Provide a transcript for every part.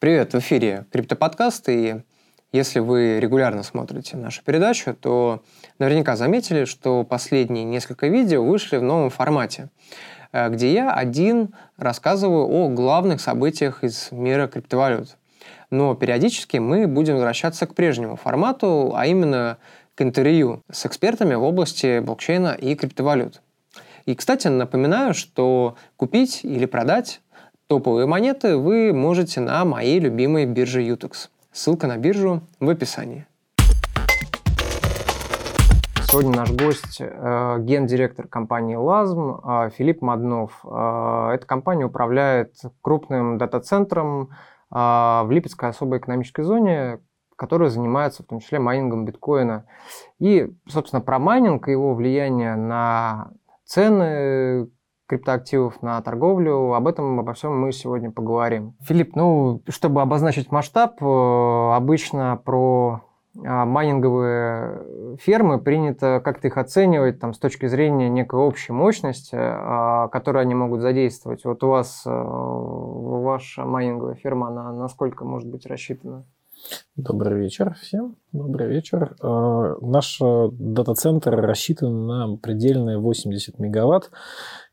Привет, в эфире Криптоподкаст, и если вы регулярно смотрите нашу передачу, то наверняка заметили, что последние несколько видео вышли в новом формате, э, где я один рассказываю о главных событиях из мира криптовалют. Но периодически мы будем возвращаться к прежнему формату, а именно к интервью с экспертами в области блокчейна и криптовалют. И, кстати, напоминаю, что купить или продать топовые монеты вы можете на моей любимой бирже Utex. Ссылка на биржу в описании. Сегодня наш гость э, гендиректор компании «Лазм» э, Филипп Маднов. Э, эта компания управляет крупным дата-центром э, в Липецкой особой экономической зоне, которая занимается в том числе майнингом биткоина. И, собственно, про майнинг и его влияние на цены криптоактивов на торговлю. Об этом, обо всем мы сегодня поговорим. Филипп, ну, чтобы обозначить масштаб, э, обычно про а, майнинговые фермы принято как-то их оценивать там, с точки зрения некой общей мощности, а, которую они могут задействовать. Вот у вас э, ваша майнинговая ферма, она насколько может быть рассчитана? Добрый вечер всем. Добрый вечер. Э, наш дата-центр рассчитан на предельные 80 мегаватт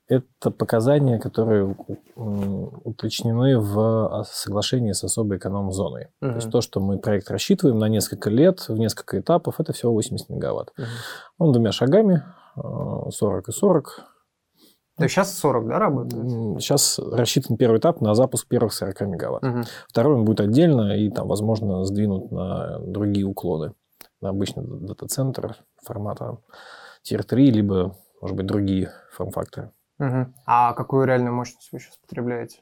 это показания, которые уточнены в соглашении с особой эконом-зоной. Угу. То есть то, что мы проект рассчитываем на несколько лет, в несколько этапов, это всего 80 мегаватт. Угу. Он двумя шагами, 40 э, и 40. То есть сейчас 40, да, работает? Сейчас рассчитан первый этап на запуск первых 40 мегаватт. Угу. Второй он будет отдельно и там, возможно, сдвинут на другие уклоны. На обычный дата-центр формата Tier 3, либо, может быть, другие форм-факторы. Угу. А какую реальную мощность вы сейчас потребляете?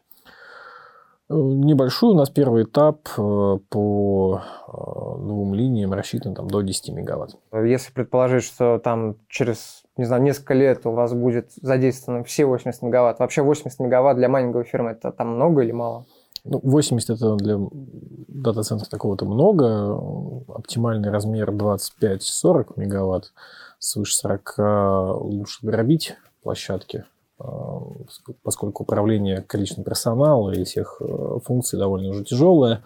Э, небольшую. У нас первый этап э, по э, двум линиям рассчитан там, до 10 мегаватт. Если предположить, что там через не знаю, несколько лет у вас будет задействовано все 80 мегаватт, вообще 80 мегаватт для майнинговой фирмы это там много или мало? Ну, 80 это для дата-центра такого-то много. Оптимальный размер 25-40 мегаватт. Свыше 40 лучше дробить площадки поскольку управление количеством персонала и всех э, функций довольно уже тяжелое.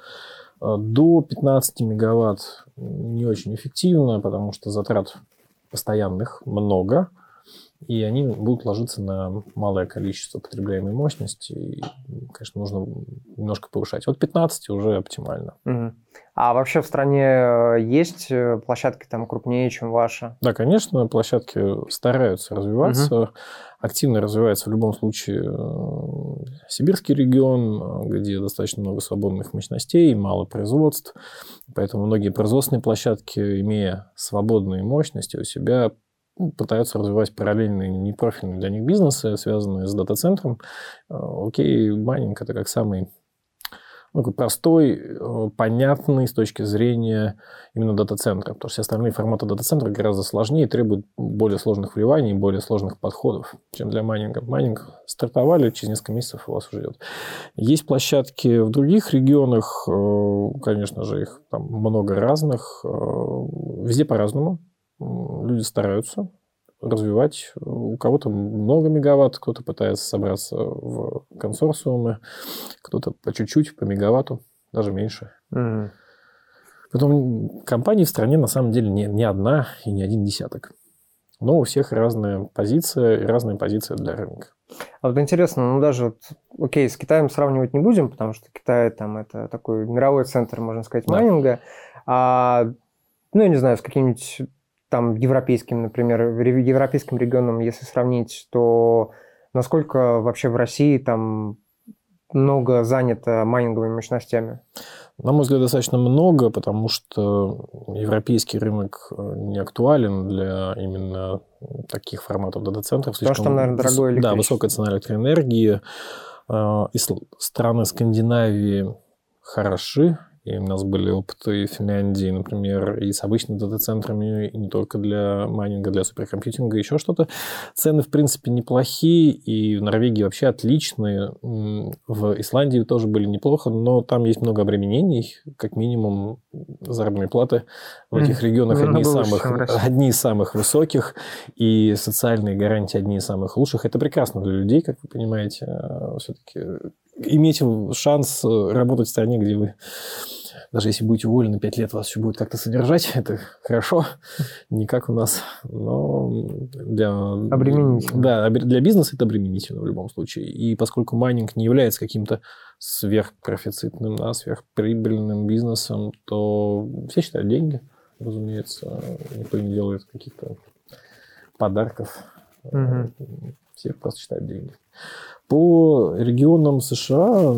А, до 15 мегаватт не очень эффективно, потому что затрат постоянных много, и они будут ложиться на малое количество потребляемой мощности, и, конечно, нужно немножко повышать. Вот 15 уже оптимально. Угу. А вообще в стране э, есть э, площадки там крупнее, чем ваша? Да, конечно, площадки стараются развиваться. Угу. Активно развивается в любом случае э, сибирский регион, где достаточно много свободных мощностей, мало производств. Поэтому многие производственные площадки, имея свободные мощности у себя, пытаются развивать параллельные непрофильные для них бизнесы, связанные с дата-центром. Окей, майнинг – это как самый ну, простой, э, понятный с точки зрения именно дата-центра. Потому что все остальные форматы дата-центра гораздо сложнее и требуют более сложных вливаний, более сложных подходов, чем для майнинга. Майнинг стартовали, через несколько месяцев у вас уже идет. Есть площадки в других регионах, э, конечно же, их там много разных, э, везде по-разному. Люди стараются, развивать. У кого-то много мегаватт, кто-то пытается собраться в консорциумы, кто-то по чуть-чуть, по мегаватту, даже меньше. Mm. Потом компаний в стране на самом деле не, не одна и не один десяток. Но у всех разная позиция и разная позиция для рынка. А вот интересно, ну даже вот, окей, с Китаем сравнивать не будем, потому что Китай там это такой мировой центр, можно сказать, майнинга. Да. А, ну, я не знаю, с каким-нибудь там европейским, например, европейским регионом, если сравнить, то насколько вообще в России там много занято майнинговыми мощностями? На мой взгляд, достаточно много, потому что европейский рынок э, не актуален для именно таких форматов дата-центров. Потому что наверное, дорогое электричество. Да, высокая цена электроэнергии. Э, и страны Скандинавии хороши и у нас были опыты в Финляндии, например, и с обычными дата-центрами, и не только для майнинга, для суперкомпьютинга, еще что-то. Цены, в принципе, неплохие, и в Норвегии вообще отличные. В Исландии тоже были неплохо, но там есть много обременений, как минимум заработные платы в этих регионах одни из, самых, одни из самых высоких, и социальные гарантии одни из самых лучших. Это прекрасно для людей, как вы понимаете. А, Все-таки иметь шанс работать в стране, где вы даже если будете уволены 5 лет, вас еще будет как-то содержать, это хорошо, не как у нас, но для... Обременительно. Да, для бизнеса это обременительно в любом случае. И поскольку майнинг не является каким-то сверхпрофицитным, да, сверхприбыльным бизнесом, то все считают деньги, разумеется, никто не делает каких-то подарков. Угу. Все просто считают деньги. По регионам США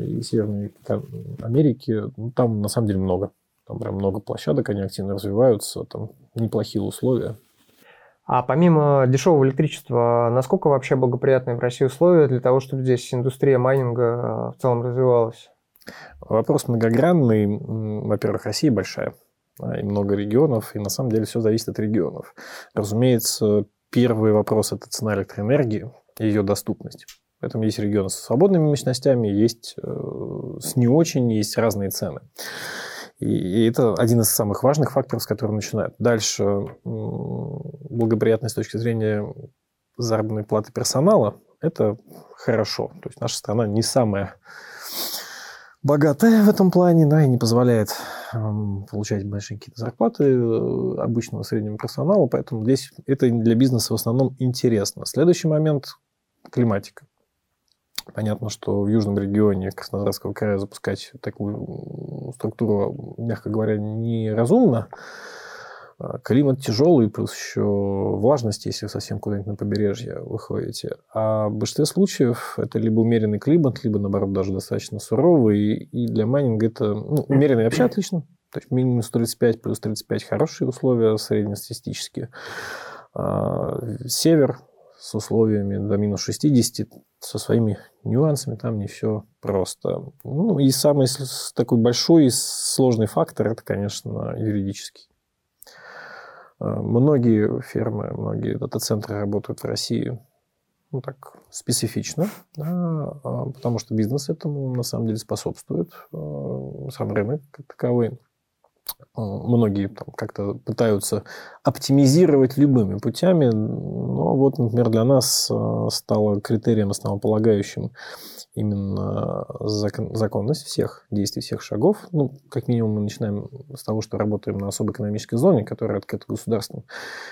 и Северной Америки, ну, там на самом деле много. Там прям много площадок, они активно развиваются, там неплохие условия. А помимо дешевого электричества, насколько вообще благоприятные в России условия для того, чтобы здесь индустрия майнинга э, в целом развивалась? Вопрос многогранный. Во-первых, Россия большая, и много регионов, и на самом деле все зависит от регионов. Разумеется, первый вопрос – это цена электроэнергии ее доступность. Поэтому есть регионы с свободными мощностями, есть э, с не очень, есть разные цены. И это один из самых важных факторов, с которого начинают. Дальше благоприятность с точки зрения заработной платы персонала – это хорошо. То есть наша страна не самая богатая в этом плане, да, и не позволяет получать большие какие-то зарплаты э, обычного среднего персонала, поэтому здесь это для бизнеса в основном интересно. Следующий момент климатика. Понятно, что в южном регионе Краснодарского края запускать такую структуру, мягко говоря, неразумно. А, климат тяжелый, плюс еще влажность, если совсем куда-нибудь на побережье выходите. А в большинстве случаев это либо умеренный климат, либо, наоборот, даже достаточно суровый. И для майнинга это ну, умеренный вообще отлично. То есть минус 35 плюс 35 хорошие условия среднестатистические. А, север с условиями до минус 60, со своими нюансами, там не все просто. Ну, и самый такой большой и сложный фактор, это, конечно, юридический. А, многие фермы, многие дата-центры работают в России ну, так, специфично, да, а, потому что бизнес этому на самом деле способствует, а, сам рынок как таковой. Многие там как-то пытаются оптимизировать любыми путями, но вот, например, для нас э, стало критерием основополагающим именно закон, законность всех действий, всех шагов. Ну, как минимум, мы начинаем с того, что работаем на особой экономической зоне, которая открыта государством.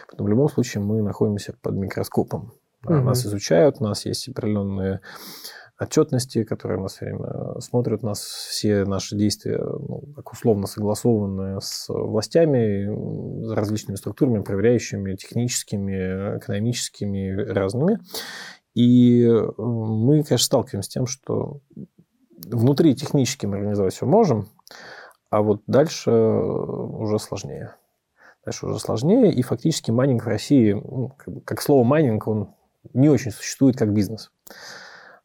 Поэтому в любом случае мы находимся под микроскопом. Угу. Нас изучают, у нас есть определенные отчетности, которые у нас все время смотрят, у нас все наши действия ну, так условно согласованы с властями, различными структурами, проверяющими, техническими, экономическими, разными. И мы, конечно, сталкиваемся с тем, что внутри технически мы организовать все можем, а вот дальше уже сложнее. Дальше уже сложнее, и фактически майнинг в России, ну, как слово майнинг, он не очень существует как бизнес.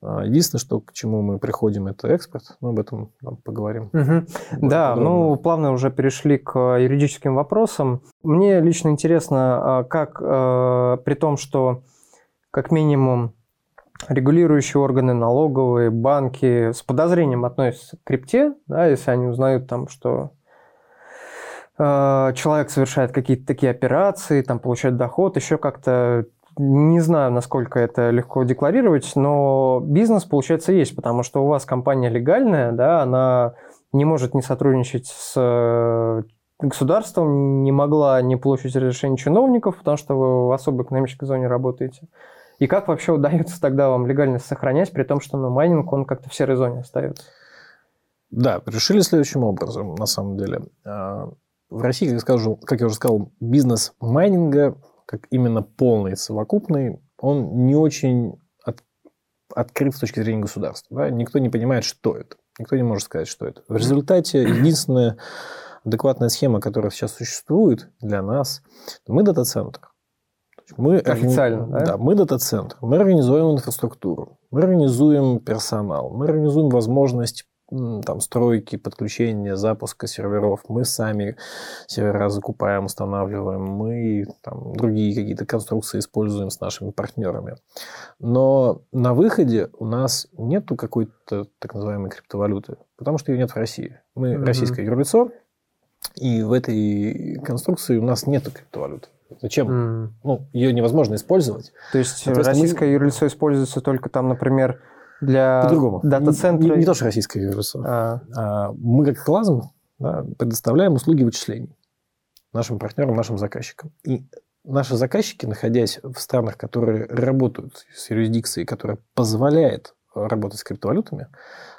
А, единственное, что к чему мы приходим, это экспорт. Но об этом поговорим. Угу. Да, ну плавно уже перешли к юридическим вопросам. Мне лично интересно, а, как а, при том, что как минимум регулирующие органы, налоговые, банки с подозрением относятся к крипте, да, если они узнают там, что человек совершает какие-то такие операции, там получает доход, еще как-то не знаю, насколько это легко декларировать, но бизнес, получается, есть, потому что у вас компания легальная, да, она не может не сотрудничать с э, государством, не могла не получить разрешение чиновников, потому что вы в особой экономической зоне работаете. И как вообще удается тогда вам легальность сохранять, при том, что ну, майнинг, он как-то в серой зоне остается? Да, решили следующим образом, на самом деле. А, в России, как, скажу, как я уже сказал, бизнес майнинга как именно полный, совокупный, он не очень от, открыт с точки зрения государства. Да? Никто не понимает, что это. Никто не может сказать, что это. В результате единственная адекватная схема, которая сейчас существует для нас, мы дата-центр. Мы Официально, да? Да, мы дата-центр. Мы организуем инфраструктуру, мы организуем персонал, мы организуем возможность там, стройки, подключения, запуска серверов. Мы сами сервера закупаем, устанавливаем. Мы там, другие какие-то конструкции используем с нашими партнерами. Но на выходе у нас нету какой-то так называемой криптовалюты, потому что ее нет в России. Мы mm-hmm. российское юрлицо, и в этой конструкции у нас нету криптовалюты. Зачем? Mm. Ну, ее невозможно использовать. То есть российское мы... юрлицо используется только там, например, Для По-другому. дата-центра... Не, не то, что российское юрлицо. А. А, мы, как Клазм, да, предоставляем услуги вычислений нашим партнерам, нашим заказчикам. И наши заказчики, находясь в странах, которые работают с юрисдикцией, которая позволяет работать с криптовалютами,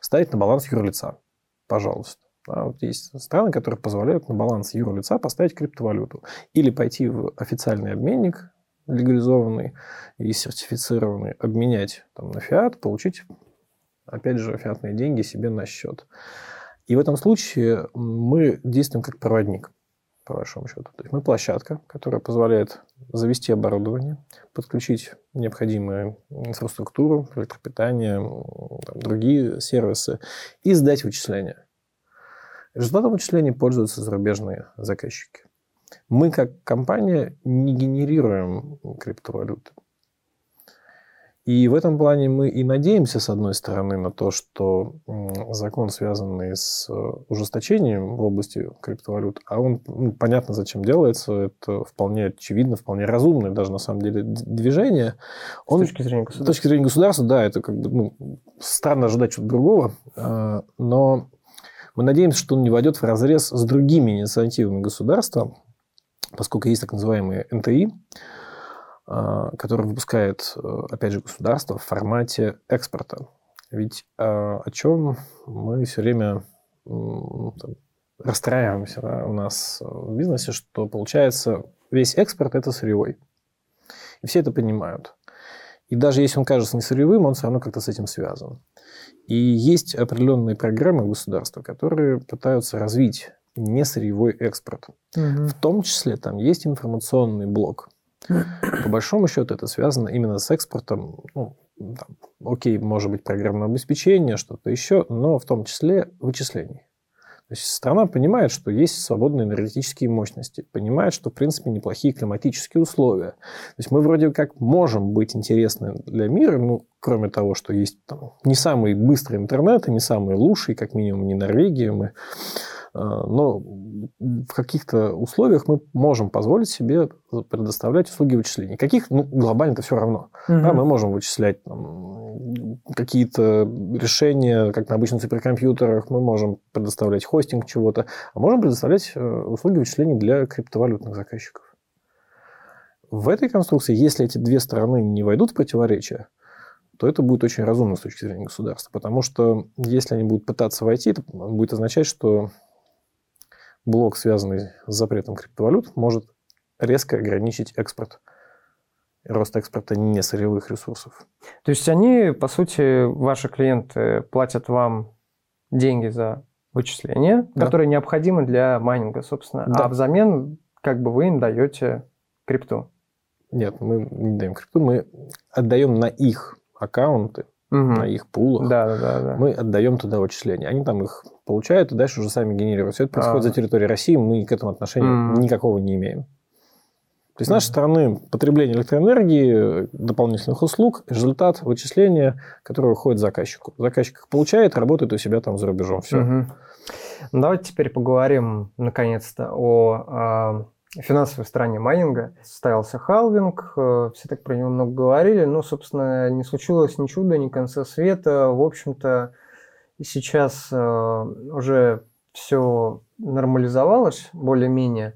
ставить на баланс юрлица. Пожалуйста. Да, вот есть страны, которые позволяют на баланс юрлица поставить криптовалюту. Или пойти в официальный обменник, легализованный и сертифицированный, обменять там, на фиат, получить, опять же, фиатные деньги себе на счет. И в этом случае мы действуем как проводник по большому счету. То есть мы площадка, которая позволяет завести оборудование, подключить необходимую инфраструктуру, электропитание, там, другие сервисы и сдать вычисления. Результатом вычислений пользуются зарубежные заказчики. Мы как компания не генерируем криптовалюты. И в этом плане мы и надеемся, с одной стороны, на то, что закон, связанный с э, ужесточением в области криптовалют, а он, ну, понятно, зачем делается, это вполне очевидно, вполне разумное даже на самом деле движение. Он, с точки зрения государства. С точки зрения государства, да, это как бы ну, странно ожидать чего-то другого, а, но мы надеемся, что он не войдет в разрез с другими инициативами государства, поскольку есть так называемые НТИ, а, который выпускает, э, опять же, государство в формате экспорта. Ведь а, о чем мы все время расстраиваемся да, у нас в бизнесе, что получается весь экспорт – это сырьевой. И все это понимают. И даже если он кажется не сырьевым, он все равно как-то с этим связан. И есть определенные программы государства, которые пытаются развить не сырьевой экспорт. Угу. В том числе там есть информационный блок. По большому счету это связано именно с экспортом. Ну, там, окей, может быть программное обеспечение, что-то еще, но в том числе вычислений. То есть страна понимает, что есть свободные энергетические мощности, понимает, что, в принципе, неплохие климатические условия. То есть мы вроде как можем быть интересны для мира, ну, кроме того, что есть там, не самый быстрый интернет и не самый лучший, как минимум, не Норвегия. Мы но в каких-то условиях мы можем позволить себе предоставлять услуги вычислений. Каких, ну, глобально это все равно. Угу. Да, мы можем вычислять там, какие-то решения, как на обычных суперкомпьютерах, мы можем предоставлять хостинг чего-то, а можем предоставлять э, услуги вычислений для криптовалютных заказчиков. В этой конструкции, если эти две стороны не войдут в противоречие, то это будет очень разумно с точки зрения государства. Потому что если они будут пытаться войти, это будет означать, что блок, связанный с запретом криптовалют, может резко ограничить экспорт, рост экспорта не сырьевых ресурсов. То есть они, по сути, ваши клиенты платят вам деньги за вычисления, да. которые необходимы для майнинга, собственно, да. а взамен как бы вы им даете крипту. Нет, мы не даем крипту, мы отдаем на их аккаунты угу. на их пулах, да, да, да. мы отдаем туда вычисления. Они там их получают и дальше уже сами генерируют. Все это происходит а. за территорией России, мы к этому отношения угу. никакого не имеем. То есть, с нашей стороны, потребление электроэнергии, дополнительных услуг, результат вычисления, которое выходит заказчику. Заказчик их получает, работает у себя там за рубежом. Все. Угу. давайте теперь поговорим, наконец-то, о а, финансовой стороне майнинга. Состоялся халвинг, э, все так про него много говорили, но, собственно, не случилось ни чуда, ни конца света. В общем-то, сейчас э, уже все нормализовалось более-менее.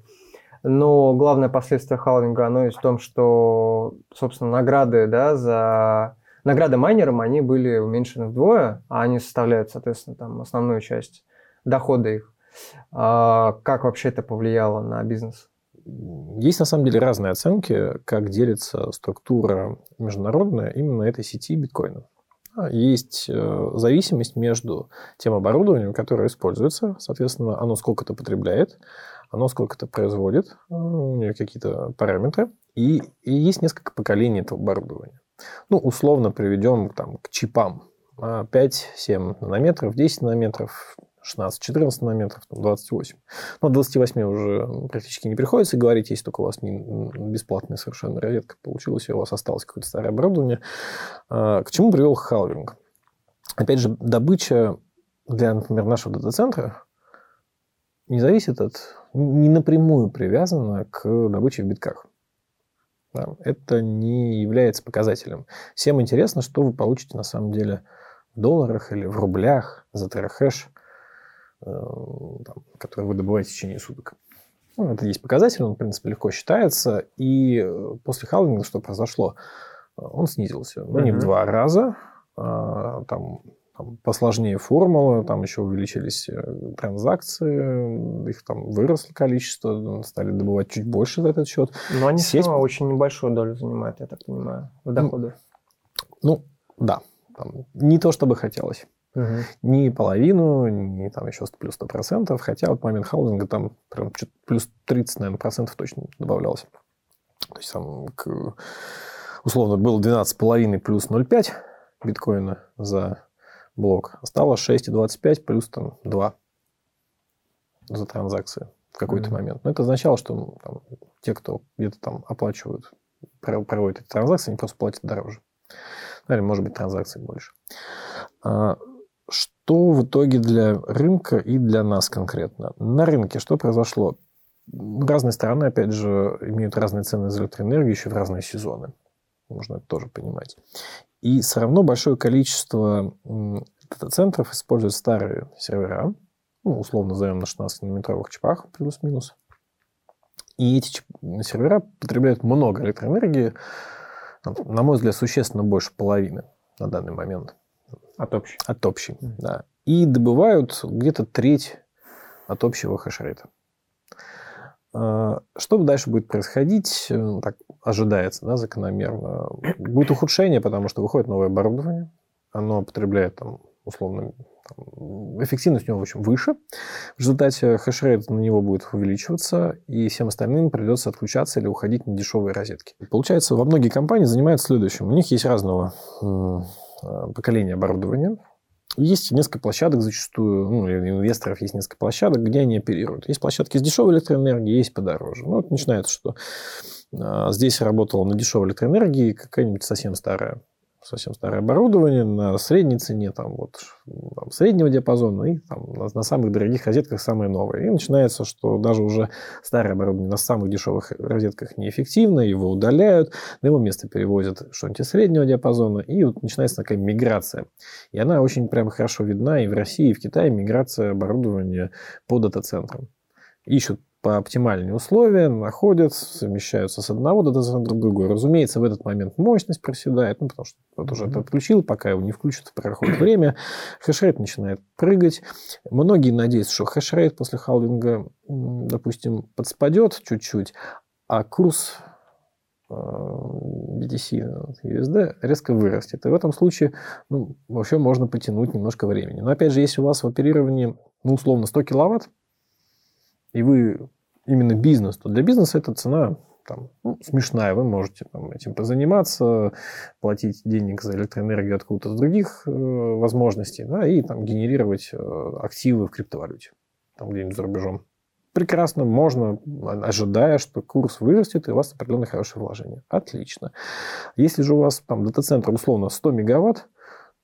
Но главное последствие халвинга, оно есть в том, что, собственно, награды да, за... Награды майнерам, они были уменьшены вдвое, а они составляют, соответственно, там основную часть дохода их. А как вообще это повлияло на бизнес? Есть на самом деле разные оценки, как делится структура международная именно этой сети биткоина. Есть э, зависимость между тем оборудованием, которое используется, соответственно, оно сколько-то потребляет, оно сколько-то производит, э, у нее какие-то параметры, и, и есть несколько поколений этого оборудования. Ну, условно приведем там, к чипам. 5-7 нанометров, 10 нанометров, 16, 14 нанометров, там 28. Но 28 уже практически не приходится говорить, если только у вас не бесплатная совершенно розетка получилась, и у вас осталось какое-то старое оборудование. А, к чему привел халвинг? Опять же, добыча для, например, нашего дата-центра не зависит от, не напрямую привязана к добыче в битках. Да, это не является показателем. Всем интересно, что вы получите на самом деле в долларах или в рублях за терахэш, там, который вы добываете в течение суток. Ну, это есть показатель, он, в принципе, легко считается. И э, после халвинга что произошло? Он снизился. Ну, не в два раза, а, там, там посложнее формула, там еще увеличились э, транзакции, их там выросло количество, стали добывать чуть больше за этот счет. Но они Сеть... все очень небольшую долю занимают, я так понимаю, в доходах. Ну, да. Там, не то, чтобы хотелось. Угу. Ни половину, ни там еще плюс 100%, хотя вот момент халдинга там прям плюс 30, наверное, процентов точно добавлялось. То есть там к, условно было 12,5 плюс 0,5 биткоина за блок, а стало 6,25 плюс там 2 за транзакции в какой-то mm-hmm. момент. Но это означало, что ну, там, те, кто где-то там оплачивают, проводят эти транзакции, они просто платят дороже. Или, может быть, транзакций больше. Что в итоге для рынка и для нас конкретно? На рынке что произошло? Разные страны, опять же, имеют разные цены за электроэнергию еще в разные сезоны. Можно это тоже понимать. И все равно большое количество дата-центров используют старые сервера, ну, условно назовем на 16-нанометровых чипах, плюс-минус. И эти сервера потребляют много электроэнергии, на мой взгляд, существенно больше половины на данный момент. От общей? От общей, mm-hmm. да. И добывают где-то треть от общего хешрейта. А, что дальше будет происходить, э, так ожидается, да, закономерно. Будет ухудшение, потому что выходит новое оборудование, оно потребляет там, условно, там, эффективность у него, в общем, выше. В результате хешрейт на него будет увеличиваться, и всем остальным придется отключаться или уходить на дешевые розетки. Получается, во многие компании занимаются следующим. У них есть разного э, поколения оборудования, есть несколько площадок зачастую, ну, у инвесторов есть несколько площадок, где они оперируют. Есть площадки с дешевой электроэнергией, есть подороже. Ну, вот начинается, что а, здесь работала на дешевой электроэнергии какая-нибудь совсем старая совсем старое оборудование на средней цене, там, вот, там, среднего диапазона, и там, на, на самых дорогих розетках самые новые. И начинается, что даже уже старое оборудование на самых дешевых розетках неэффективно, его удаляют, на его место перевозят что-нибудь среднего диапазона, и вот начинается такая миграция. И она очень прям хорошо видна и в России, и в Китае, миграция оборудования по дата-центрам. Ищут по оптимальные условия, находят, совмещаются с одного дата-центра в другой. Разумеется, в этот момент мощность проседает, ну, потому что вот уже это отключил, пока его не включат, проходит время, хешрейт начинает прыгать. Многие надеются, что хешрейт после халвинга, допустим, подспадет чуть-чуть, а курс э, BTC USD резко вырастет. И в этом случае ну, вообще можно потянуть немножко времени. Но опять же, если у вас в оперировании, ну, условно, 100 киловатт, и вы именно бизнес, то для бизнеса эта цена там, ну, смешная, вы можете там, этим позаниматься, платить денег за электроэнергию откуда-то с других э, возможностей, да, и там, генерировать э, активы в криптовалюте, там где-нибудь за рубежом. Прекрасно, можно, ожидая, что курс вырастет, и у вас определенное хорошее вложение. Отлично. Если же у вас там дата-центр условно 100 мегаватт,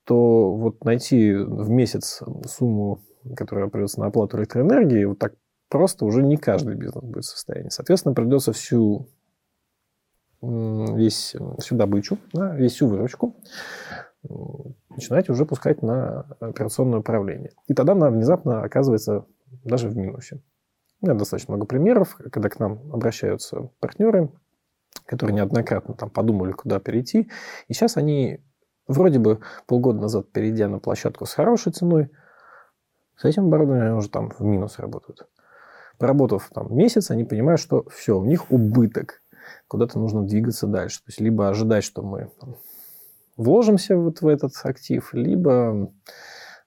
то вот найти в месяц сумму, которая придется на оплату электроэнергии, вот так просто уже не каждый бизнес будет в состоянии. Соответственно, придется всю весь, всю добычу, да, весь всю выручку начинать уже пускать на операционное управление. И тогда она внезапно оказывается даже в минусе. У меня достаточно много примеров, когда к нам обращаются партнеры, которые неоднократно там подумали, куда перейти. И сейчас они вроде бы полгода назад, перейдя на площадку с хорошей ценой, с этим оборудованием уже там в минус работают. Проработав там месяц, они понимают, что все, у них убыток. Куда-то нужно двигаться дальше. То есть, либо ожидать, что мы там, вложимся вот в этот актив, либо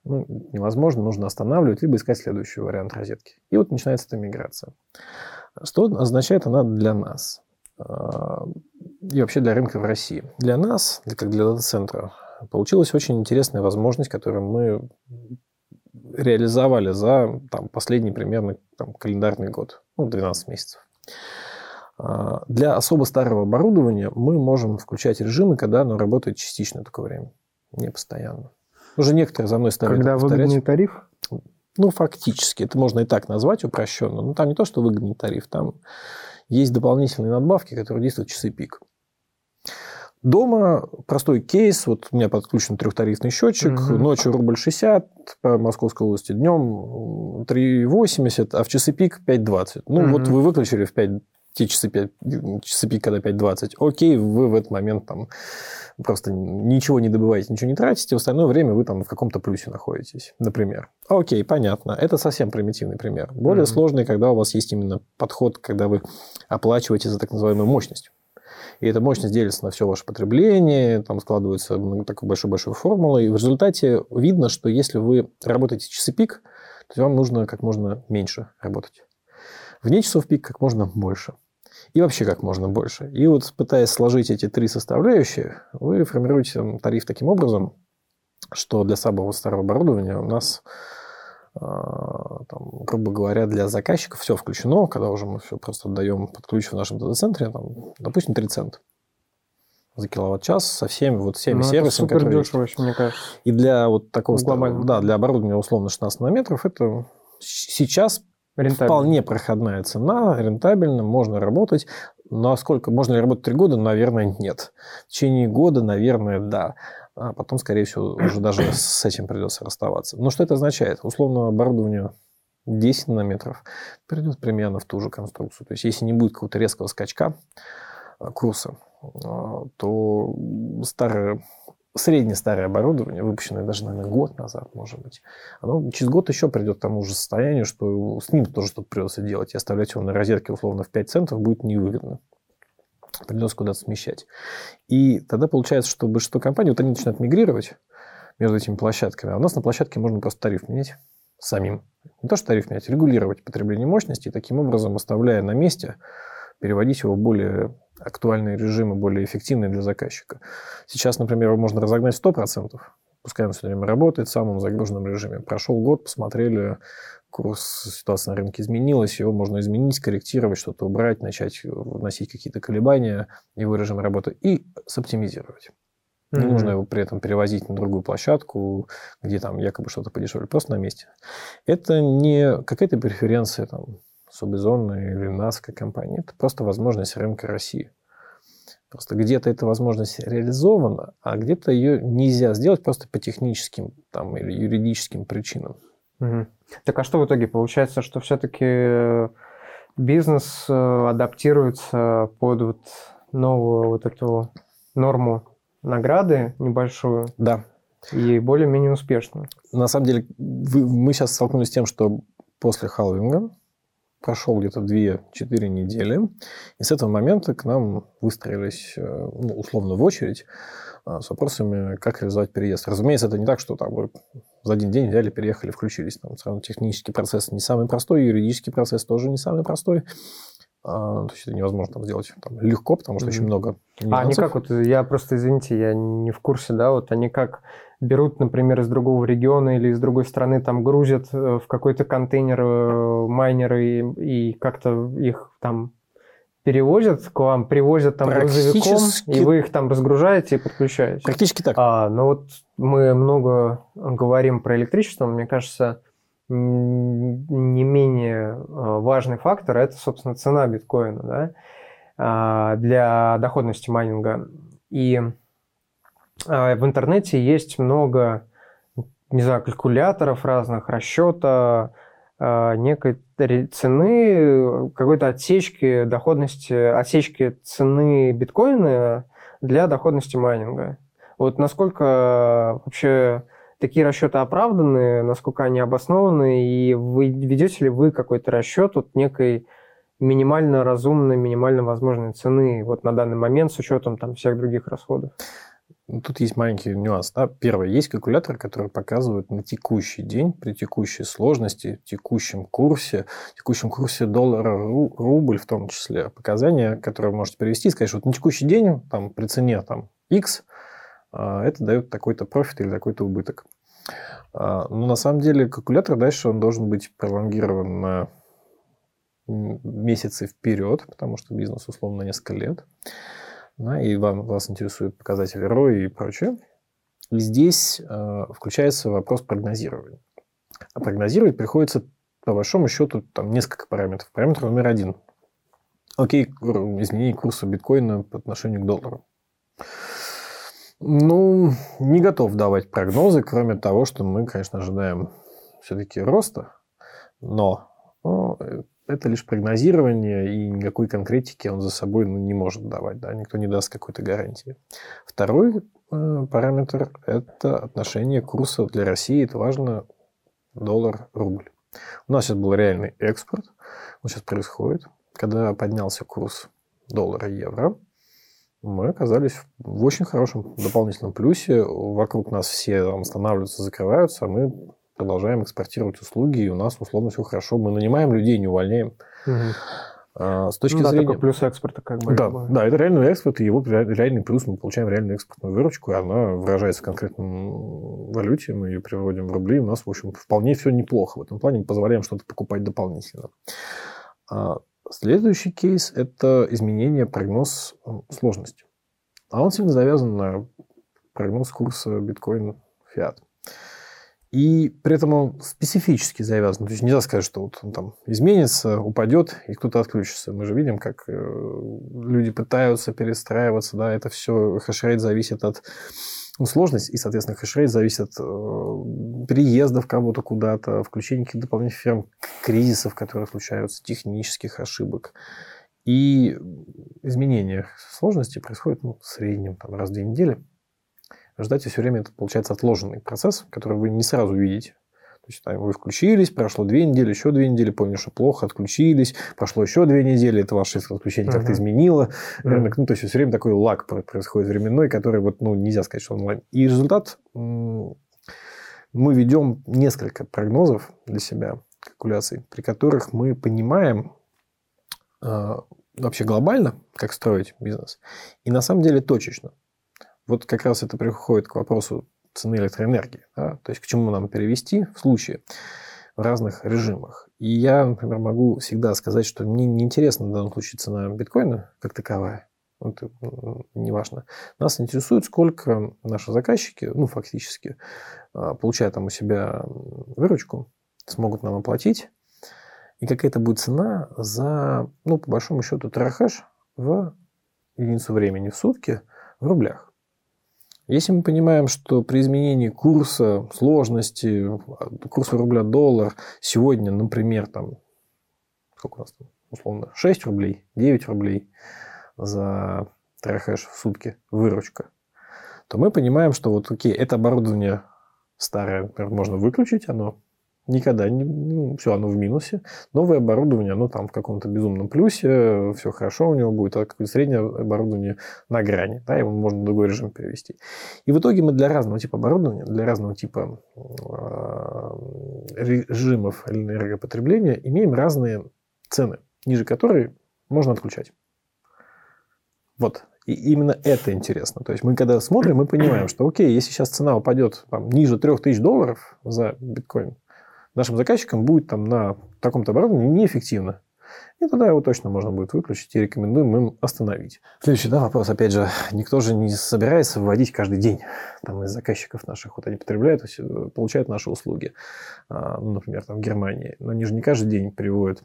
ну, невозможно, нужно останавливать, либо искать следующий вариант розетки. И вот начинается эта миграция. Что означает она для нас? А, и вообще для рынка в России. Для нас, как для дата-центра, получилась очень интересная возможность, которую мы реализовали за там, последний примерно там, календарный год, ну, 12 месяцев. А, для особо старого оборудования мы можем включать режимы, когда оно работает частично такое время, не постоянно. Уже некоторые за мной стали Когда выгодный тариф? Ну, фактически. Это можно и так назвать упрощенно. Но там не то, что выгодный тариф. Там есть дополнительные надбавки, которые действуют в часы пик. Дома простой кейс, вот у меня подключен трехтарифный счетчик, угу. ночью рубль 60, по Московской области днем 3,80, а в часы пик 5,20. Ну, угу. вот вы выключили в 5 те часы, 5, часы пик, когда 5.20, окей, вы в этот момент там просто ничего не добываете, ничего не тратите, в остальное время вы там в каком-то плюсе находитесь, например. Окей, понятно. Это совсем примитивный пример. Более mm-hmm. сложный, когда у вас есть именно подход, когда вы оплачиваете за так называемую мощность. И эта мощность делится на все ваше потребление, там складывается такой большой-большой формулой. И в результате видно, что если вы работаете часы пик, то вам нужно как можно меньше работать. Вне часов пик как можно больше. И вообще как можно больше. И вот пытаясь сложить эти три составляющие, вы формируете тариф таким образом, что для самого старого оборудования у нас, там, грубо говоря, для заказчиков все включено, когда уже мы все просто отдаем под ключ в нашем дата-центре, там, допустим, 3 цента за киловатт-час со всеми вот всеми ну, сервисами, супер которые дешево, есть. мне кажется. И для вот такого глобального, да, для оборудования условно 16 нанометров это сейчас Вполне проходная цена, рентабельно, можно работать. Насколько можно ли работать три года? Наверное, нет. В течение года, наверное, да. А потом, скорее всего, уже даже с этим придется расставаться. Но что это означает? Условно оборудование 10 нанометров придет примерно в ту же конструкцию. То есть, если не будет какого-то резкого скачка а, курса, а, то старое среднее оборудование, выпущенное даже, наверное, год назад, может быть, оно через год еще придет к тому же состоянию, что с ним тоже что-то придется делать. И оставлять его на розетке условно в 5 центов будет невыгодно. Придется куда-то смещать. И тогда получается, что компания, вот они начинают мигрировать между этими площадками, а у нас на площадке можно просто тариф менять самим. Не то, что тариф менять, регулировать потребление мощности, и таким образом, оставляя на месте, переводить его в более актуальные режимы, более эффективные для заказчика. Сейчас, например, его можно разогнать 100%, пускай он все время работает в самом загруженном режиме. Прошел год, посмотрели, курс, ситуация на рынке изменилась, его можно изменить, скорректировать, что-то убрать, начать вносить какие-то колебания его режима работы и соптимизировать. Не mm-hmm. нужно его при этом перевозить на другую площадку, где там якобы что-то подешевле, просто на месте. Это не какая-то преференция там, Субизон или нас как компании. Это просто возможность рынка России. Просто где-то эта возможность реализована, а где-то ее нельзя сделать просто по техническим там, или юридическим причинам. Угу. Так а что в итоге? Получается, что все-таки э, бизнес э, адаптируется под вот новую вот эту норму награды небольшую. Да. И более-менее успешно. На самом деле, мы сейчас столкнулись с тем, что после халвинга прошел где-то 2-4 недели, и с этого момента к нам выстроились, э, ну, условно, в очередь а, с вопросами, как реализовать переезд. Разумеется, это не так, что там вы за один день взяли, переехали, включились. Там, сразу технический процесс не самый простой, юридический процесс тоже не самый простой. А, то есть это невозможно там сделать там, легко, потому что mm-hmm. очень много нюансов. А они как вот, я просто, извините, я не в курсе, да, вот они как берут, например, из другого региона или из другой страны, там грузят э, в какой-то контейнер э, майнеры и, и как-то их там перевозят к вам, привозят там грузовиком, и вы их там разгружаете и подключаете. Практически так. А, ну вот мы много говорим про электричество, мне кажется, не менее э, важный фактор – это, собственно, цена биткоина да, а, для доходности майнинга. И а, в интернете есть много, не знаю, калькуляторов разных, расчета а, некой цены, какой-то отсечки доходности, отсечки цены биткоина для доходности майнинга. Вот насколько вообще такие расчеты оправданы, насколько они обоснованы, и вы ведете ли вы какой-то расчет от некой минимально разумной, минимально возможной цены вот на данный момент с учетом там всех других расходов? Ну, тут есть маленький нюанс. Да? Первое, есть калькулятор, который показывает на текущий день, при текущей сложности, текущем курсе, текущем курсе доллара, рубль в том числе, показания, которые вы можете перевести и сказать, что вот на текущий день, там, при цене там, X, это дает такой-то профит или такой-то убыток. А, но на самом деле калькулятор дальше он должен быть пролонгирован на месяцы вперед, потому что бизнес условно несколько лет да, и вам, вас интересуют показатели ROI и прочее. И здесь э, включается вопрос прогнозирования. А прогнозировать приходится, по большому счету, там несколько параметров. Параметр номер один. Окей, изменение курса биткоина по отношению к доллару. Ну, не готов давать прогнозы, кроме того, что мы, конечно, ожидаем все-таки роста, но ну, это лишь прогнозирование, и никакой конкретики он за собой ну, не может давать. Да? Никто не даст какой-то гарантии. Второй э, параметр – это отношение курса для России. Это важно доллар-рубль. У нас сейчас был реальный экспорт. Он сейчас происходит. Когда поднялся курс доллара-евро, мы оказались в очень хорошем дополнительном плюсе. Вокруг нас все там, останавливаются, закрываются, а мы продолжаем экспортировать услуги, и у нас условно все хорошо. Мы нанимаем людей, не увольняем. Угу. А, с точки ну, да, зрения... такой плюс экспорта как бы. Да, да, это реальный экспорт, и его реальный плюс. Мы получаем реальную экспортную выручку, и она выражается в конкретном валюте, мы ее переводим в рубли, у нас, в общем, вполне все неплохо. В этом плане мы позволяем что-то покупать дополнительно. А следующий кейс – это изменение прогноз сложности. А он сильно завязан на прогноз курса биткоин-фиат. И при этом он специфически завязан. То есть нельзя сказать, что вот он там изменится, упадет, и кто-то отключится. Мы же видим, как э, люди пытаются перестраиваться, да, это все, хешрейт зависит от ну, сложности, и, соответственно, хешрейт зависит от э, переездов кого-то куда-то, включения каких-то дополнительных ферм, кризисов, которые случаются, технических ошибок. И изменение сложности происходит ну, в среднем там, раз в две недели ждать все время это получается отложенный процесс, который вы не сразу видите. То есть там, вы включились, прошло две недели, еще две недели, поняли, что плохо, отключились, прошло еще две недели, это ваше отключение uh-huh. как-то изменило рынок. Ну, то есть все время такой лаг происходит временной, который вот, ну, нельзя сказать, что онлайн. И результат мы ведем несколько прогнозов для себя, калькуляций, при которых мы понимаем э, вообще глобально, как строить бизнес, и на самом деле точечно. Вот как раз это приходит к вопросу цены электроэнергии. Да? То есть к чему нам перевести в случае в разных режимах. И я, например, могу всегда сказать, что мне не интересна в данном случае цена биткоина как таковая. Это не важно. Нас интересует, сколько наши заказчики, ну, фактически, а, получая там у себя выручку, смогут нам оплатить. И какая это будет цена за, ну, по большому счету, терахэш в единицу времени в сутки в рублях. Если мы понимаем, что при изменении курса, сложности, курса рубля-доллар сегодня, например, там, сколько у нас там, условно, 6 рублей, 9 рублей за терахэш в сутки выручка, то мы понимаем, что вот, окей, это оборудование старое, например, можно выключить, оно никогда не, ну, все, оно в минусе. Новое оборудование, оно там в каком-то безумном плюсе, все хорошо у него будет, а какое-то среднее оборудование на грани, да, его можно в другой режим перевести. И в итоге мы для разного типа оборудования, для разного типа э, режимов энергопотребления имеем разные цены, ниже которой можно отключать. Вот. И именно это интересно. То есть мы когда смотрим, мы понимаем, что окей, если сейчас цена упадет там, ниже 3000 долларов за биткоин, нашим заказчикам будет там на таком-то оборудовании неэффективно. И тогда его точно можно будет выключить и рекомендуем им остановить. Следующий да, вопрос, опять же, никто же не собирается вводить каждый день. Там из заказчиков наших, вот они потребляют, получают наши услуги. А, ну, например, там в Германии. Но они же не каждый день приводят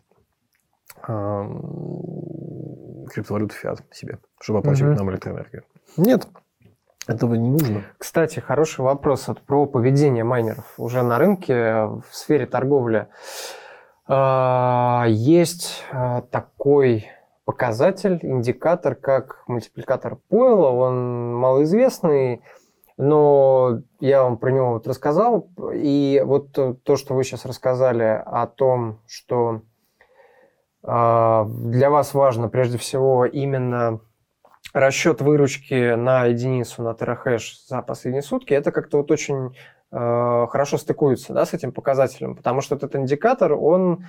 криптовалюту фиат себе, чтобы оплачивать угу. нам электроэнергию. Нет, этого не нужно. Кстати, хороший вопрос вот про поведение майнеров уже на рынке в сфере торговли. А, есть а, такой показатель, индикатор, как мультипликатор Пойла. Он малоизвестный, но я вам про него вот рассказал. И вот то, что вы сейчас рассказали о том, что а, для вас важно прежде всего именно расчет выручки на единицу на терахэш за последние сутки, это как-то вот очень э, хорошо стыкуется да, с этим показателем, потому что этот индикатор, он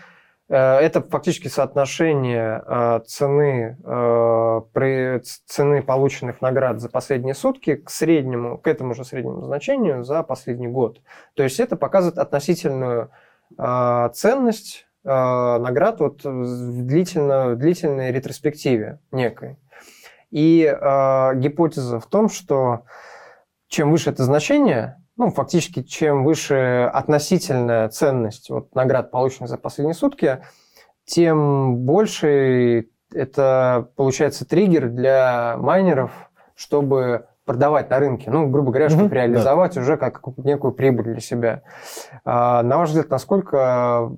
э, это фактически соотношение э, цены, э, при, цены полученных наград за последние сутки к среднему, к этому же среднему значению за последний год. То есть это показывает относительную ценность наград вот в длительно, длительной ретроспективе некой. И э, гипотеза в том, что чем выше это значение, ну, фактически, чем выше относительная ценность вот, наград, полученных за последние сутки, тем больше это получается триггер для майнеров, чтобы продавать на рынке, ну, грубо говоря, чтобы реализовать да. уже как некую прибыль для себя. А, на ваш взгляд, насколько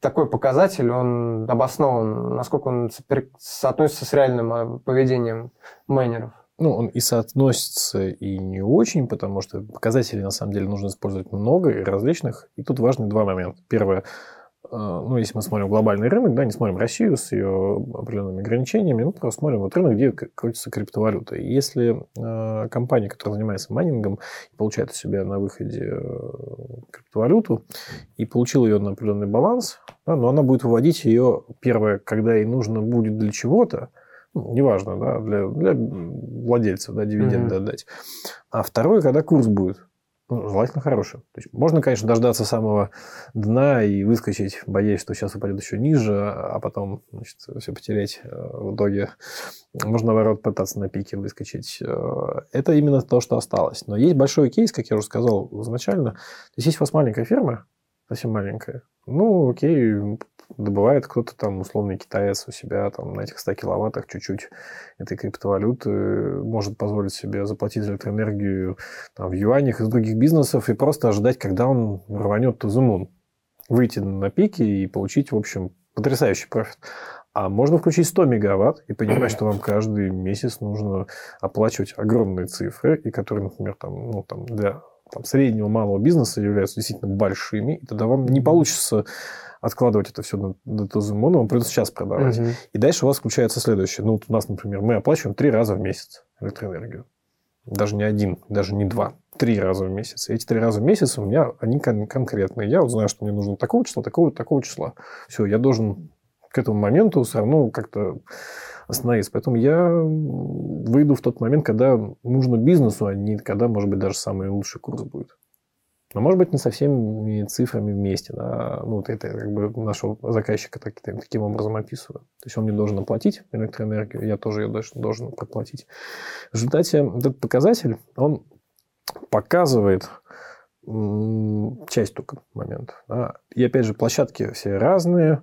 такой показатель, он обоснован, насколько он соотносится с реальным а, поведением майнеров? Ну, он и соотносится, и не очень, потому что показателей, на самом деле, нужно использовать много и различных. И тут важны два момента. Первое, ну, если мы смотрим глобальный рынок, да, не смотрим Россию с ее определенными ограничениями, ну, просто смотрим вот рынок, где крутится криптовалюта. И если э, компания, которая занимается майнингом, получает у себя на выходе э, криптовалюту и получила ее на определенный баланс, да, но она будет выводить ее, первое, когда ей нужно будет для чего-то, ну, неважно, да, для, для владельцев, да, дивиденды mm-hmm. отдать. А второе, когда курс будет ну, желательно хорошим. То есть можно, конечно, дождаться самого дна и выскочить, боясь, что сейчас упадет еще ниже, а потом значит, все потерять э, в итоге. Можно, наоборот, пытаться на пике выскочить. Э, это именно то, что осталось. Но есть большой кейс, как я уже сказал изначально. То есть, есть у вас маленькая ферма, совсем маленькая, ну, окей, добывает кто-то там, условный китаец у себя там на этих 100 киловаттах чуть-чуть этой криптовалюты, может позволить себе заплатить за электроэнергию там, в юанях из других бизнесов и просто ожидать, когда он рванет тузумун. Выйти на пике и получить, в общем, потрясающий профит. А можно включить 100 мегаватт и понимать, что вам каждый месяц нужно оплачивать огромные цифры, и которые, например, там, ну, там, для там, среднего малого бизнеса являются действительно большими, и тогда вам не получится откладывать это все на, на Тозумону, вам придется сейчас продавать. Угу. И дальше у вас включается следующее. Ну, вот у нас, например, мы оплачиваем три раза в месяц электроэнергию. Даже не один, даже не два. Три раза в месяц. И эти три раза в месяц у меня, они кон- конкретные. Я вот знаю, что мне нужно такого числа, такого, такого числа. Все, я должен к этому моменту все равно как-то остановиться. Поэтому я выйду в тот момент, когда нужно бизнесу, а не когда, может быть, даже самый лучший курс будет. Но, может быть, не со всеми цифрами вместе. Да? Ну, вот это как бы нашего заказчика так, таким образом описываю. То есть он мне должен оплатить электроэнергию, я тоже ее должен, должен проплатить. В результате этот показатель, он показывает часть только моментов. Да? И опять же, площадки все разные.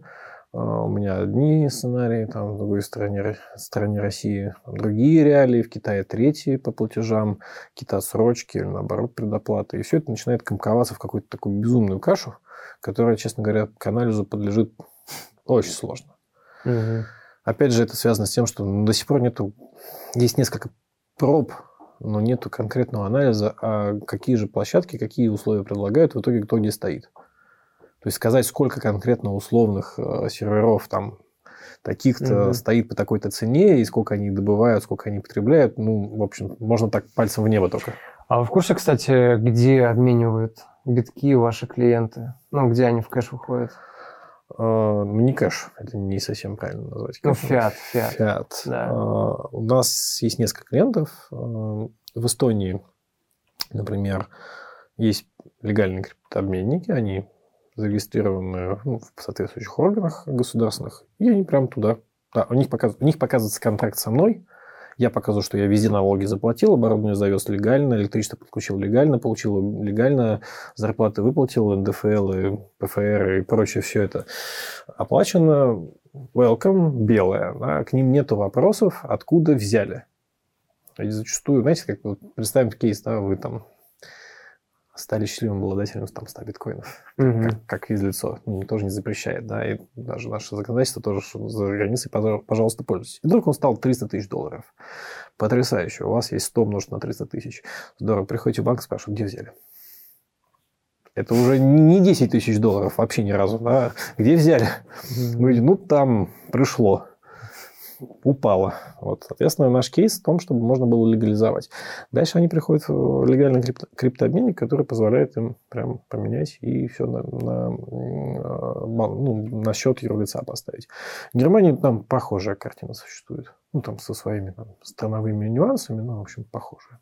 А, у меня одни сценарии, там, в другой стране, стране России другие реалии, в Китае третьи по платежам, какие-то срочки или, наоборот, предоплаты. И все это начинает комковаться в какую-то такую безумную кашу, которая, честно говоря, к анализу подлежит очень сложно. Угу. Опять же, это связано с тем, что до сих пор нету... Есть несколько проб, но нету конкретного анализа, а какие же площадки, какие условия предлагают, в итоге кто где стоит. То есть сказать, сколько конкретно условных э, серверов там таких-то угу. стоит по такой-то цене, и сколько они добывают, сколько они потребляют, ну, в общем, можно так пальцем в небо только. А вы в курсе, кстати, где обменивают битки ваши клиенты? Ну, где они в кэш выходят? Uh, не кэш, это не совсем правильно назвать. Ну, фиат, фиат. Фиат. Да. Uh, у нас есть несколько клиентов. В Эстонии, например, есть легальные криптообменники, они зарегистрированы ну, в соответствующих органах государственных, и они прям туда. Да, у них, показ, у них показывается контракт со мной, я показываю, что я везде налоги заплатил, оборудование завез легально, электричество подключил легально, получил легально, зарплаты выплатил, НДФЛ, и ПФР и прочее, все это оплачено. Welcome, белое. Да, к ним нету вопросов, откуда взяли. И зачастую, знаете, как вот представим кейс, да, вы там стали счастливым обладателем там 100 биткоинов, угу. как, как физлицо. Ну, тоже не запрещает, да, и даже наше законодательство тоже за границей, пожалуйста, пользуйтесь. И вдруг он стал 300 тысяч долларов. Потрясающе. У вас есть 100 умножить на 300 тысяч. Здорово. Приходите в банк, спрашивают, где взяли? Это уже не 10 тысяч долларов вообще ни разу, да? Где взяли? Говорите, ну, там пришло упала. Вот, соответственно, наш кейс в том, чтобы можно было легализовать. Дальше они приходят в легальный крипто, криптообменник, который позволяет им прям поменять и все на, на, ну, на счет юрлица поставить. В Германии там похожая картина существует. Ну, там со своими там, страновыми нюансами, но, в общем, похожая.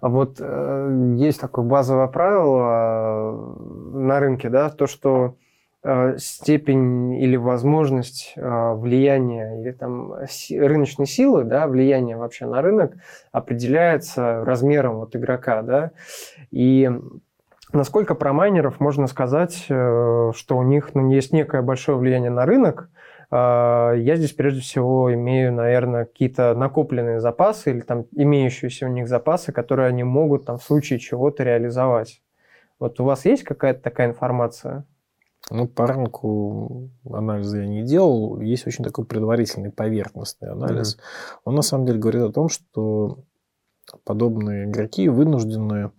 А вот э, есть такое базовое правило э, на рынке, да, то, что степень или возможность э, влияния или там рыночной силы, да, влияние вообще на рынок определяется размером вот игрока, да, и насколько про майнеров можно сказать, э, что у них ну, есть некое большое влияние на рынок, я здесь прежде всего имею, наверное, какие-то накопленные запасы или там имеющиеся у них запасы, которые они могут там в случае чего-то реализовать. Вот у вас есть какая-то такая информация? Ну, по рынку анализа я не делал. Есть очень такой предварительный поверхностный анализ. Mm-hmm. Он на самом деле говорит о том, что подобные игроки вынуждены,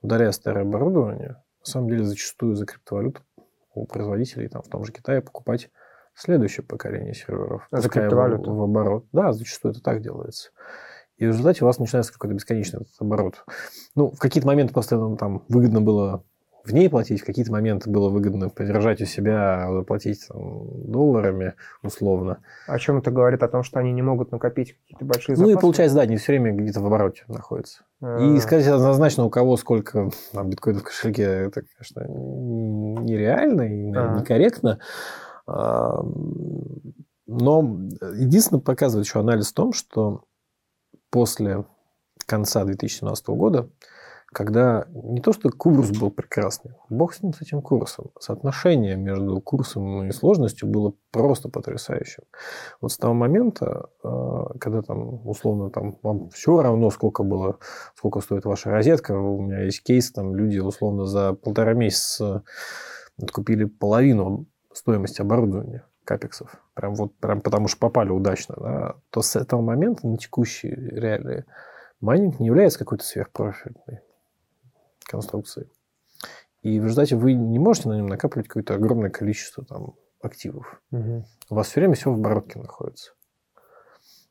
ударяя старое оборудование, на самом деле зачастую за криптовалюту у производителей, там, в том же Китае, покупать следующее поколение серверов. А за криптовалюту? В оборот. Да, зачастую это так делается. И в результате у вас начинается какой-то бесконечный этот оборот. Ну, в какие-то моменты просто ну, там выгодно было в ней платить, в какие-то моменты было выгодно подержать у себя, заплатить там, долларами условно. О чем это говорит? О том, что они не могут накопить какие-то большие запасы? Ну и получается, да, они все время где-то в обороте находятся. А-а-а. И сказать однозначно, у кого сколько там, биткоинов в кошельке, это, конечно, нереально и наверное, некорректно. Но единственное показывает еще анализ в том, что после конца 2017 года, когда не то, что курс был прекрасный, бог с ним, с этим курсом, соотношение между курсом и сложностью было просто потрясающим. Вот с того момента, э, когда там, условно, там, вам все равно, сколько было, сколько стоит ваша розетка, у меня есть кейс, там люди, условно, за полтора месяца купили половину стоимости оборудования капексов, прям вот прям потому что попали удачно, да, то с этого момента на текущие реалии майнинг не является какой-то сверхпрофитной конструкцией. И в результате вы не можете на нем накапливать какое-то огромное количество там, активов. Угу. У вас все время все в оборотке находится.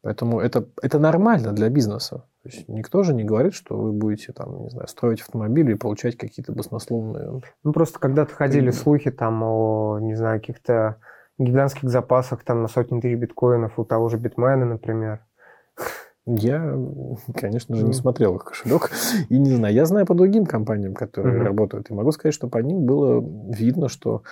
Поэтому это, это нормально для бизнеса. То есть никто же не говорит, что вы будете там, не знаю, строить автомобили и получать какие-то баснословные. Ну просто когда-то ходили слухи там о, не знаю, каких-то гигантских запасах там на сотни тысяч биткоинов у того же битмена, например. Я, конечно же, не смотрел их кошелек и не знаю. Я знаю по другим компаниям, которые mm-hmm. работают, и могу сказать, что по ним было видно, что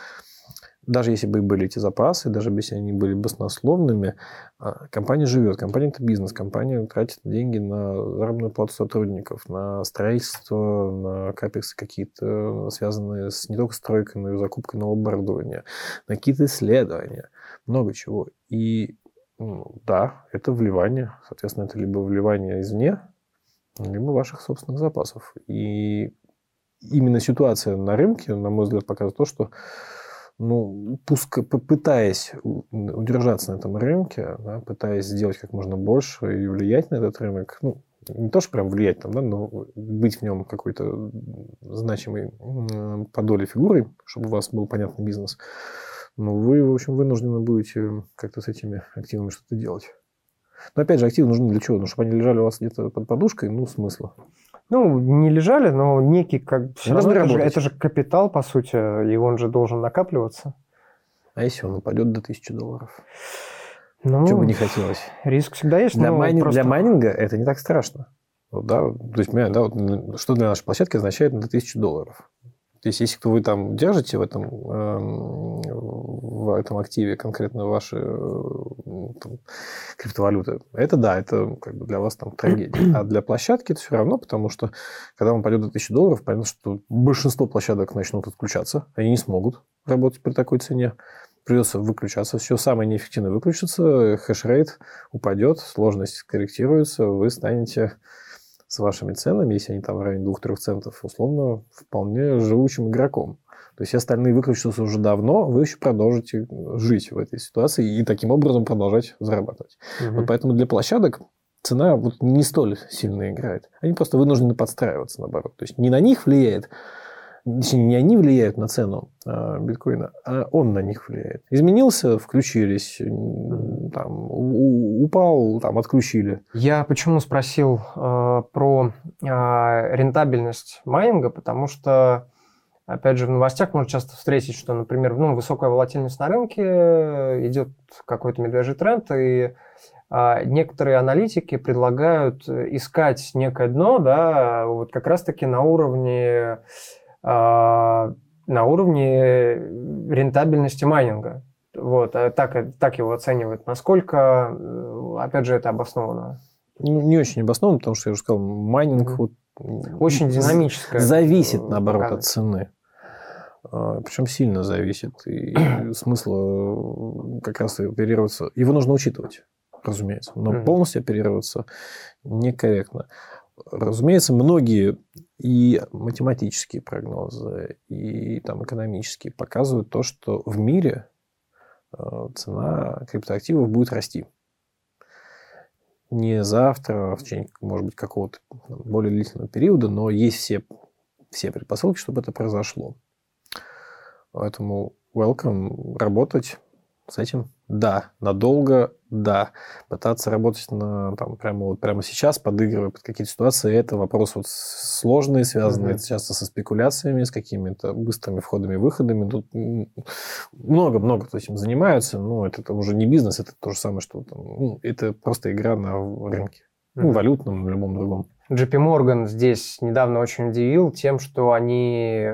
даже если бы были эти запасы, даже если они были баснословными, а, компания живет. Компания – это бизнес. Компания тратит деньги на заработную плату сотрудников, на строительство, на капексы какие-то, связанные с не только стройкой, но и закупкой нового оборудования, на какие-то исследования, много чего. И да, это вливание. Соответственно, это либо вливание извне, либо ваших собственных запасов. И именно ситуация на рынке, на мой взгляд, показывает то, что ну, пуск, пытаясь удержаться на этом рынке, да, пытаясь сделать как можно больше и влиять на этот рынок, ну, не то, что прям влиять там, да, но быть в нем какой-то значимой по доле фигурой, чтобы у вас был понятный бизнес, ну, вы, в общем, вынуждены будете как-то с этими активами что-то делать. Но опять же, активы нужны для чего? Ну, чтобы они лежали у вас где-то под подушкой, ну, смысла. Ну, не лежали, но некий как все равно это же, это же капитал, по сути, и он же должен накапливаться. А если он упадет до 1000 долларов? Ну, Чего бы не хотелось. Риск всегда есть. Для, майнинг, просто... для майнинга это не так страшно. Вот, да, то есть, да, вот, что для нашей площадки означает до 1000 долларов. То есть, если вы там держите в этом, эм, в этом активе конкретно ваши э, там, криптовалюты, это да, это как бы для вас там трагедия. А для площадки это все равно, потому что когда вам пойдет до 1000 долларов, понятно, что большинство площадок начнут отключаться, они не смогут работать при такой цене придется выключаться. Все самое неэффективное выключится, хешрейт упадет, сложность корректируется, вы станете с вашими ценами, если они там в районе 2-3 центов, условно, вполне живучим игроком. То есть остальные выключатся уже давно, вы еще продолжите жить в этой ситуации и таким образом продолжать зарабатывать. Угу. Вот поэтому для площадок цена вот не столь сильно играет. Они просто вынуждены подстраиваться, наоборот. То есть не на них влияет не они влияют на цену э, биткоина, а он на них влияет. Изменился, включились, там, упал, там, отключили. Я почему спросил э, про э, рентабельность майнинга, потому что Опять же, в новостях можно часто встретить, что, например, ну, высокая волатильность на рынке, идет какой-то медвежий тренд, и а, некоторые аналитики предлагают искать некое дно, да, вот как раз-таки на уровне на уровне рентабельности майнинга. Вот, а так, так его оценивают. Насколько, э, опять же, это обосновано? Не, очень обосновано, потому что я уже сказал, майнинг mm-hmm. вот очень динамическое. Зависит, наоборот, от цены. а, причем сильно зависит. И смысла как раз оперироваться... Его нужно учитывать, разумеется. Но полностью оперироваться некорректно. Разумеется, многие и математические прогнозы, и там экономические показывают то, что в мире а, цена криптоактивов будет расти. Не завтра, а в течение, может быть, какого-то более длительного периода, но есть все, все предпосылки, чтобы это произошло. Поэтому welcome работать с этим. Да, надолго, да. Пытаться работать на, там, прямо, вот, прямо сейчас, подыгрывая под какие-то ситуации, это вопрос вот сложный, связанный mm-hmm. часто со спекуляциями, с какими-то быстрыми входами-выходами. Тут много-много кто этим занимаются, но это, это уже не бизнес, это то же самое, что там, ну, это просто игра на рынке. Mm-hmm. Ну, валютном, любом другом. JP Morgan здесь недавно очень удивил тем, что они,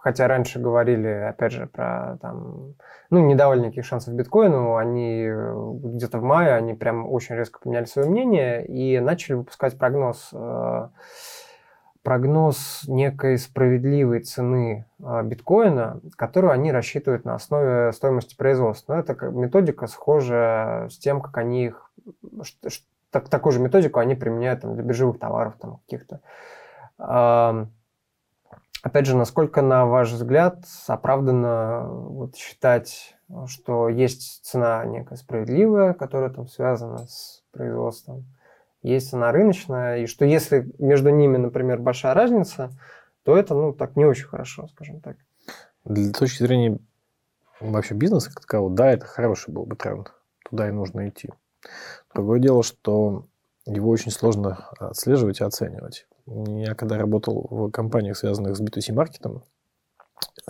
хотя раньше говорили, опять же, про там, ну, не давали никаких шансов биткоину, они где-то в мае, они прям очень резко поменяли свое мнение и начали выпускать прогноз, э, прогноз некой справедливой цены э, биткоина, которую они рассчитывают на основе стоимости производства. Но это методика схожа с тем, как они их так, такую же методику они применяют там, для биржевых товаров там, каких-то. Опять же, насколько, на ваш взгляд, оправданно вот, считать, что есть цена некая справедливая, которая там связана с производством, есть цена рыночная, и что если между ними, например, большая разница, то это, ну, так не очень хорошо, скажем так. Для точки зрения вообще бизнеса как такового, да, это хороший был бы тренд. Туда и нужно идти. Другое дело, что его очень сложно отслеживать и оценивать. Я когда работал в компаниях, связанных с B2C-маркетом,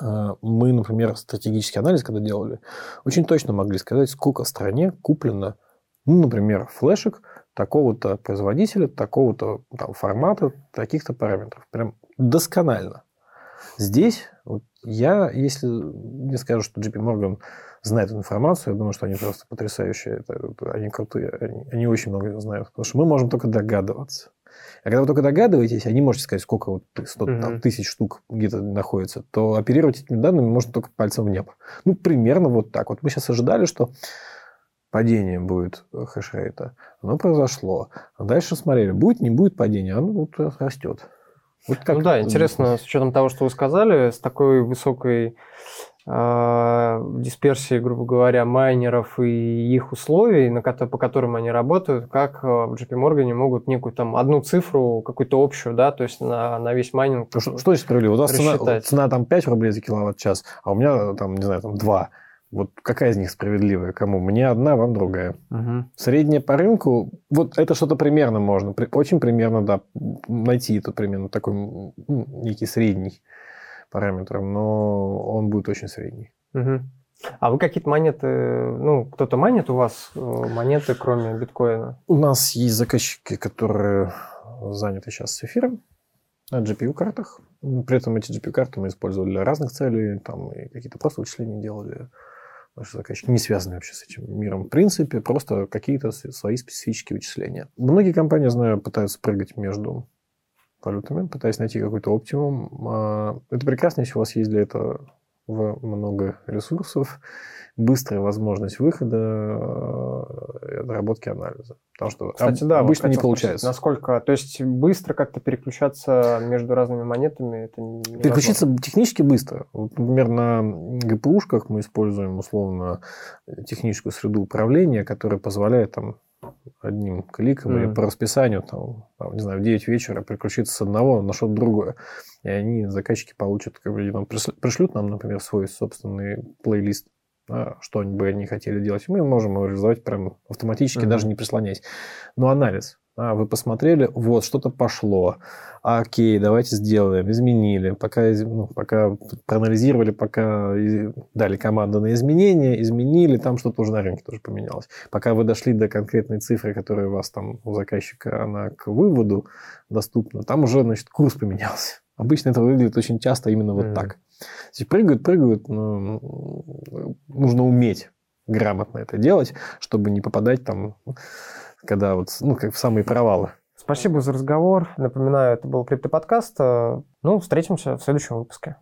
а, мы, например, стратегический анализ, когда делали, очень точно могли сказать, сколько в стране куплено, ну, например, флешек такого-то производителя, такого-то там, формата, таких-то параметров. Прям досконально. Здесь вот я, если мне скажут, что JP Morgan знает информацию, я думаю, что они просто потрясающие, это, они крутые, они, они очень много знают, потому что мы можем только догадываться. А когда вы только догадываетесь, а не можете сказать, сколько вот 100 mm-hmm. там, тысяч штук где-то находится, то оперировать этими данными можно только пальцем в небо. Ну, примерно вот так. Вот мы сейчас ожидали, что падение будет хешрейта. Оно произошло. А дальше смотрели, будет, не будет падения, оно вот растет. Вот как ну да, интересно, с учетом того, что вы сказали, с такой высокой э, дисперсией, грубо говоря, майнеров и их условий, на, по которым они работают, как в JP Morgan могут некую там одну цифру, какую-то общую, да, то есть на, на весь майнинг. Ну, что, что здесь справедливо? У вас цена, цена там 5 рублей за киловатт-час, а у меня там, не знаю, там 2. Вот какая из них справедливая? Кому? Мне одна, вам другая. Угу. Средняя по рынку, вот это что-то примерно можно, очень примерно, да, найти это примерно такой ну, некий средний параметр, но он будет очень средний. Угу. А вы какие-то монеты, ну, кто-то манит у вас э, монеты, кроме биткоина? У нас есть заказчики, которые заняты сейчас с эфиром на GPU-картах. При этом эти GPU-карты мы использовали для разных целей, там и какие-то просто вычисления делали наши заказчики, не связаны вообще с этим миром в принципе, просто какие-то свои специфические вычисления. Многие компании, знаю, пытаются прыгать между валютами, пытаясь найти какой-то оптимум. А, это прекрасно, если у вас есть для этого много ресурсов, быстрая возможность выхода, э, отработки анализа. Потому что Кстати, да, обычно не получается. Спросить, насколько, то есть быстро как-то переключаться между разными монетами, это не Переключиться технически быстро. Вот, например, на GPU-шках мы используем условно техническую среду управления, которая позволяет там одним кликом mm. или по расписанию, там, там, не знаю, в 9 вечера переключиться с одного на что-то другое. И они, заказчики, получат, как бы, там, пришлют нам, например, свой собственный плейлист что бы они хотели делать, мы можем его реализовать прям автоматически, mm-hmm. даже не прислоняясь. Но анализ. А, вы посмотрели, вот, что-то пошло. Окей, давайте сделаем, изменили. Пока, ну, пока проанализировали, пока дали команду на изменения, изменили, там что-то уже на рынке тоже поменялось. Пока вы дошли до конкретной цифры, которая у вас там у заказчика, она к выводу доступна, там уже, значит, курс поменялся. Обычно это выглядит очень часто именно вот mm. так. То есть прыгают, прыгают, но нужно уметь грамотно это делать, чтобы не попадать там, когда вот, ну, как в самые провалы. Спасибо за разговор. Напоминаю, это был Криптоподкаст. Ну, встретимся в следующем выпуске.